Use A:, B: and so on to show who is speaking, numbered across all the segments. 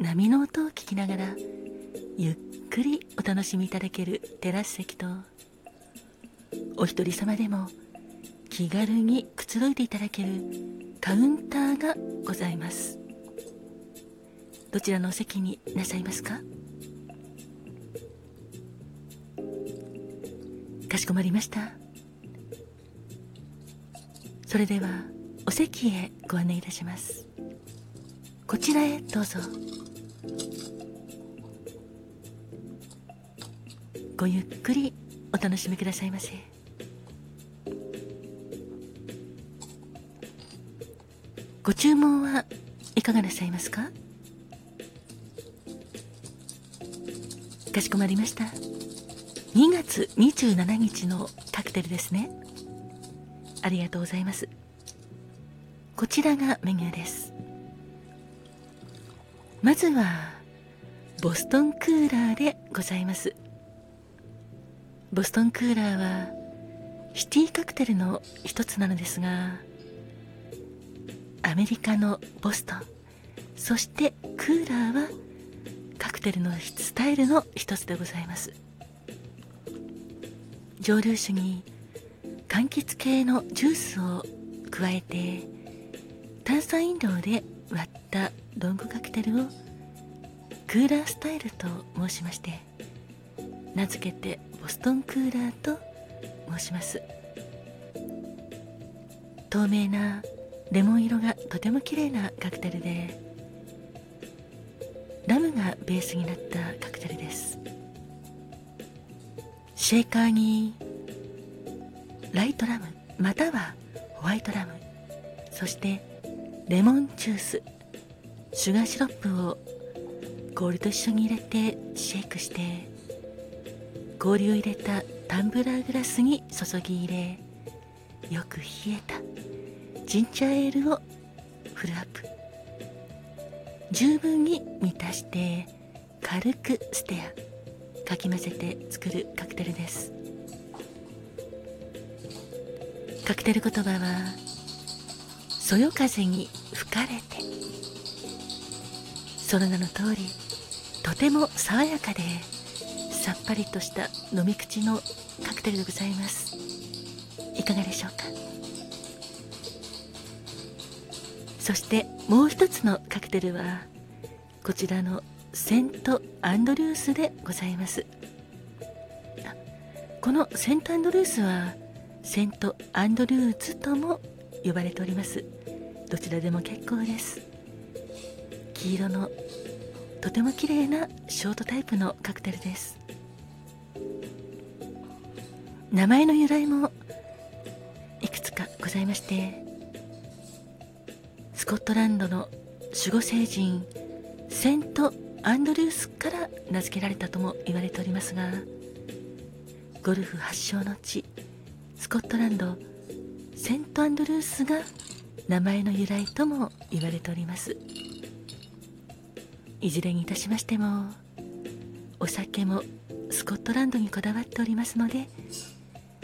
A: 波の音を聞きながらゆっくりお楽しみいただけるテラス席とお一人様でも気軽にくつろいでいただけるカウンターがございます。どちらのお席になさいますか？かしこまりました。それではお席へご案内いたします。こちらへどうぞ。ごゆっくりお楽しみくださいませ。ご注文はいかがなさいますか？かしこまりました。2月27日のカクテルですね。ありがとうございます。こちらがメニューです。まずはボストンクーラーでございます。ボストンクーラーはシティカクテルの一つなのですがアメリカのボストンそしてクーラーはカクテルのスタイルの一つでございます。蒸留酒に柑橘系のジュースを加えて炭酸飲料で割ったロングカクテルをクーラースタイルと申しまして名付けてボストンクーラーと申します。透明なレモン色がとても綺麗なカクテルでラムがベースになったカクテルです。シェーカーにライトラムまたはホワイトラムそしてレモンジュースシュガーシロップを氷と一緒に入れてシェイクして氷を入れたタンブラーグラスに注ぎ入れよく冷えたジンジャーエールをフルアップ。十分に満たして軽くステアかき混ぜて作るカクテルです。カクテル言葉はそよ風に吹かれてその名の通りとても爽やかでさっぱりとした飲み口のカクテルでございます。いかがでしょうか？そしてもう一つのカクテルはこちらのセント・アンドリュースでございます。このセント・アンドリュースはセント・アンドリューズとも呼ばれております。どちらでも結構です。黄色のとても綺麗なショートタイプのカクテルです。名前の由来もいくつかございましてスコットランドの守護聖人セント・アンドリュースから名付けられたとも言われておりますがゴルフ発祥の地スコットランドセント・アンドルースが名前の由来とも言われております。いずれにいたしましてもお酒もスコットランドにこだわっておりますので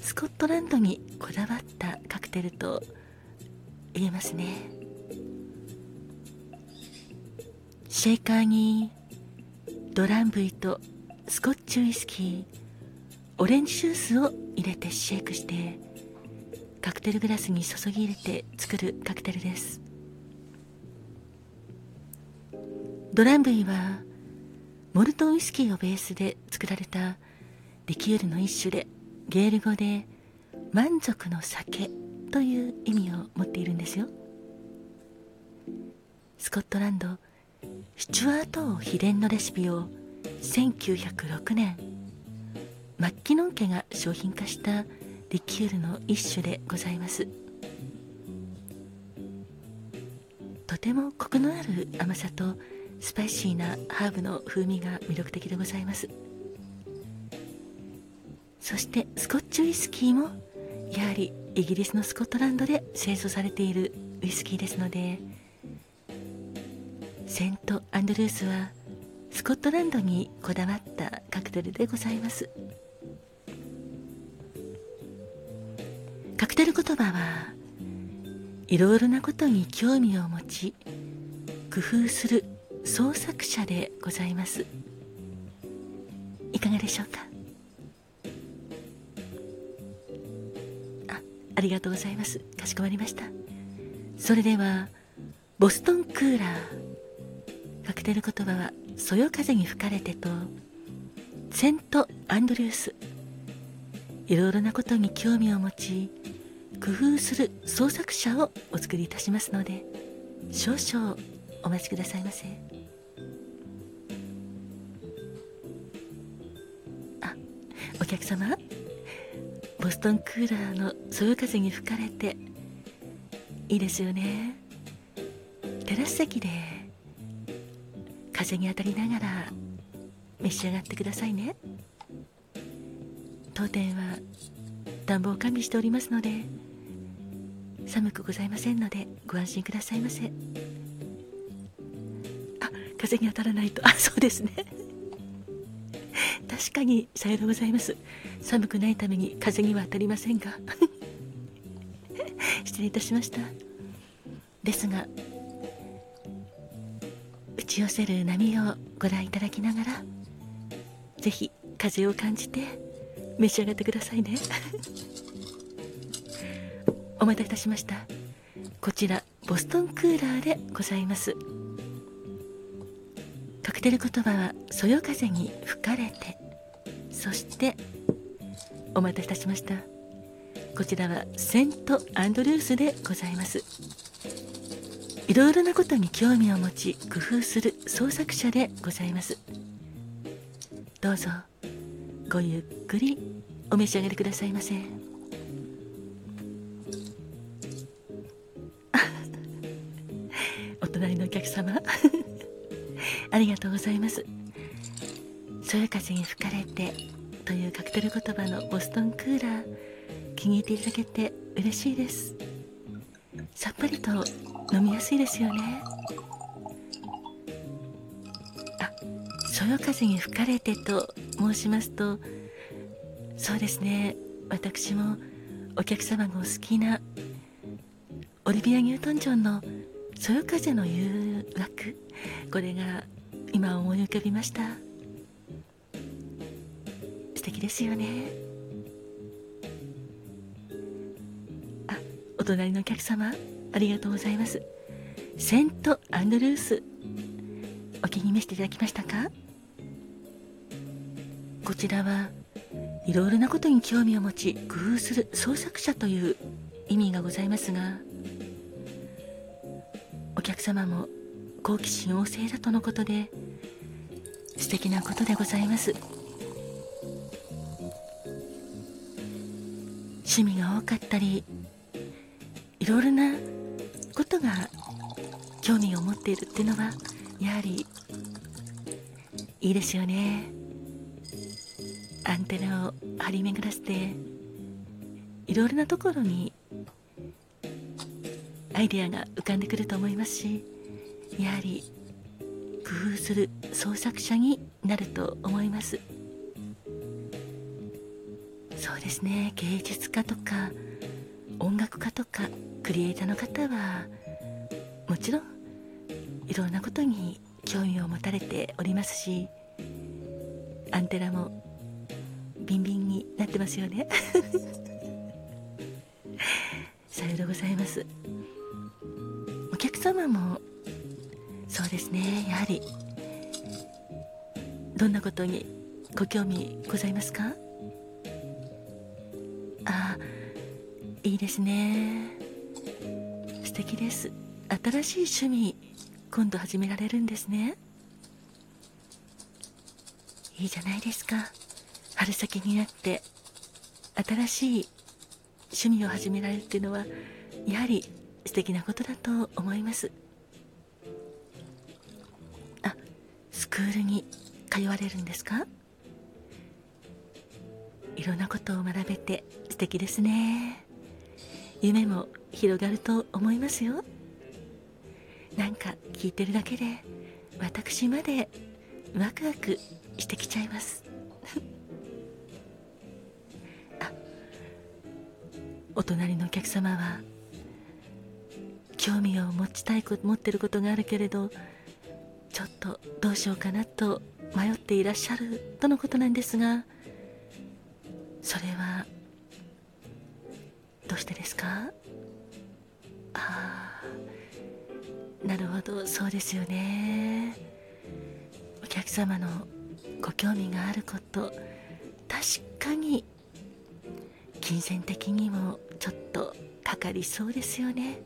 A: スコットランドにこだわったカクテルと言えますね。シェイカーにドランブイとスコッチウイスキーオレンジジュースを入れてシェイクしてカクテルグラスに注ぎ入れて作るカクテルです。ドランブイはモルトウイスキーをベースで作られたリキュールの一種でゲール語で満足の酒という意味を持っているんですよ。スコットランドスチュワート王秘伝のレシピを1906年マッキノン家が商品化したリキュールの一種でございます。とてもコクのある甘さとスパイシーなハーブの風味が魅力的でございます。そしてスコッチウイスキーもやはりイギリスのスコットランドで製造されているウイスキーですのでセント・アンドルースはスコットランドにこだわったカクテルでございます。カクテル言葉はいろいろなことに興味を持ち工夫する創作者でございます。いかがでしょうか？あありがとうございます。かしこまりました。それではボストンクーラーカクテル言葉はそよ風に吹かれてとセント・アンドリュース。いろいろなことに興味を持ち工夫する創作者をお作りいたしますので少々お待ちくださいませ。お客様ボストンクーラーのそよ風に吹かれていいですよね。テラス席で風に当たりながら召し上がってくださいね。当店は暖房を完備しておりますので寒くございませんのでご安心くださいませ。あ風に当たらないと。あそうですね。確かにさようでございます。寒くないために風には当たりませんが。失礼いたしました。ですが打ち寄せる波をご覧いただきながら是非風を感じて召し上がってくださいね。お待たせいたしました。こちらボストンクーラーでございます。カクテル言葉はそよ風に吹かれてそしてお待たせいたしました。こちらはセント・アンドルースでございます。いろいろなことに興味を持ち工夫する創作者でございます。どうぞごゆっくりお召し上がりくださいませ。お隣のお客様 ありがとうございます。そよ風に吹かれてというカクテル言葉のボストンクーラー気に入っていただけて嬉しいです。さっぱりと飲みやすいですよね。あそよ風に吹かれてと申しますとそうですね。私もお客様がお好きなオリビア・ニュートン・ジョンのそよ風の誘惑これが今思い浮かびました。敵ですよね。あお隣のお客様ありがとうございます。セント・アンドルースお気に召していただきましたか？こちらはいろいろなことに興味を持ち工夫する創作者という意味がございますがお客様も好奇心旺盛だとのことで素敵なことでございます。趣味が多かったりいろいろなことが興味を持っているっていうのはやはりいいですよね。アンテナを張り巡らせていろいろなところにアイデアが浮かんでくると思いますしやはり工夫する創作者になると思います。ですね。芸術家とか音楽家とかクリエイターの方はもちろんいろんなことに興味を持たれておりますしアンテナもビンビンになってますよね。さようでございます。お客様もそうですね。やはりどんなことにご興味ございますか？いいですね。素敵です。新しい趣味今度始められるんですね。いいじゃないですか。春先になって新しい趣味を始められるっていうのはやはり素敵なことだと思います。あスクールに通われるんですか？いろんなことを学べて素敵ですね。夢も広がると思いますよ。なんか聞いてるだけで私までワクワクしてきちゃいます。あお隣のお客様は興味を持ちたい持ってることがあるけれどちょっとどうしようかなと迷っていらっしゃるとのことなんですがそれはどうしてですか？ああなるほどそうですよね。お客様のご興味があること確かに金銭的にもちょっとかかりそうですよね。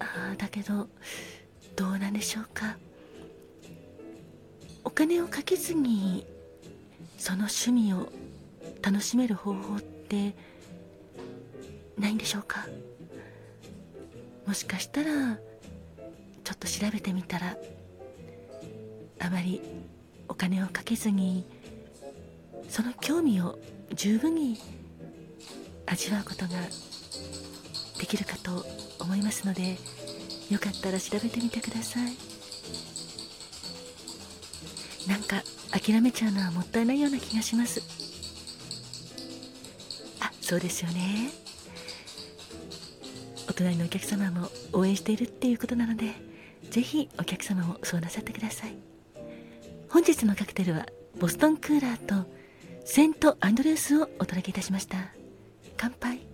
A: ああだけどどうなんでしょうか？お金をかけずにその趣味を楽しめる方法ってないんでしょうか？もしかしたらちょっと調べてみたらあまりお金をかけずにその興味を十分に味わうことができるかと思いますのでよかったら調べてみてください。なんか諦めちゃうのはもったいないような気がします。そうですよね。お隣のお客様も応援しているっていうことなのでぜひお客様もそうなさってください。本日のカクテルはボストンクーラーとセントアンドレースをお届けいたしました。乾杯。